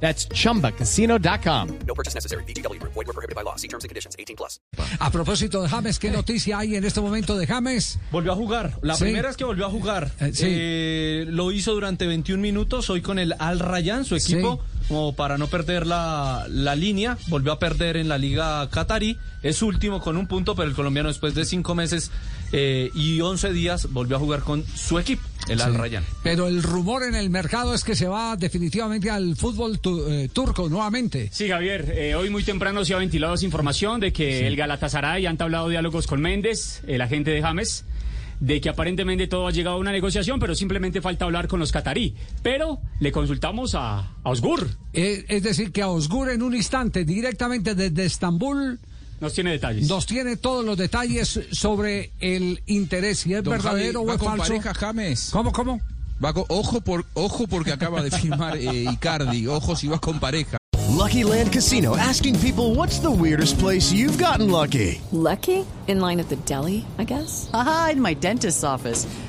That's chumbacasino.com. No purchase necessary. BGW. Void were prohibited by law. See terms and conditions. 18 plus. A propósito de James, ¿qué noticia hay en este momento de James? Volvió a jugar. La Sí. primera es que volvió a jugar. Eh, sí. Eh, lo hizo durante 21 minutos. Hoy con el Al Rayyan, su equipo, como para no perder la, la línea. Volvió a perder en la Liga Qatarí. Es último con un punto, pero el colombiano después de cinco meses eh, y 11 días volvió a jugar con su equipo, el Al. Rayyan. Pero el rumor en el mercado es que se va definitivamente al fútbol tu- eh, turco nuevamente. Sí, Javier, eh, hoy muy temprano se ha ventilado esa información de que el Galatasaray ha entablado diálogos con Méndez, el agente de James, de que aparentemente todo ha llegado a una negociación, pero simplemente falta hablar con los catarí. Pero le consultamos a, a Osgur, Eh, es decir, que a Osgur en un instante, directamente desde Estambul, nos tiene detalles. nos tiene todos los detalles sobre el interés, si es Don verdadero Javi, o es con falso. pareja James. ¿Cómo, cómo? Va con- ojo, por, ojo porque acaba de firmar eh, Icardi. Ojo si vas con pareja. Lucky Land Casino asking people what's the weirdest place you've gotten lucky? Lucky? In line at the deli, I guess? Aha, in my dentist's office.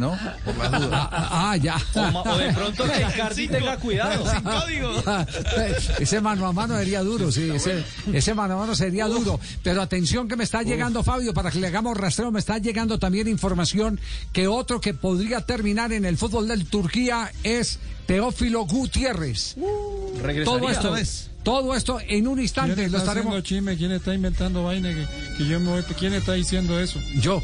¿No? Por las dudas. Ah, ah, ya. O, o de pronto que Icardi tenga cuidado. ese mano a mano sería duro, sí, ese, ese mano a mano sería duro. Pero atención que me está llegando, Fabio, para que le hagamos rastreo, me está llegando también información que otro que podría terminar en el fútbol del Turquía es Teófilo Gutiérrez. Regresaría. Todo esto, todo esto en un instante ¿Quién lo está estaremos. haciendo chisme? ¿Quién está inventando vaina que, que yo me voy? ¿Quién está diciendo eso? Yo.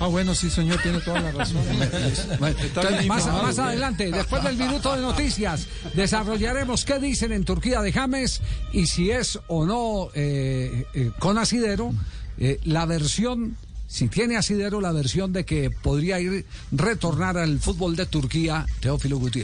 Ah, bueno, sí, señor, tiene toda la razón. Entonces, más, adelante, después del minuto de noticias, desarrollaremos qué dicen en Turquía de James y si es o no eh, eh, con asidero eh, la versión, si tiene asidero, la versión de que podría ir retornar al fútbol de Turquía, Teófilo Gutiérrez.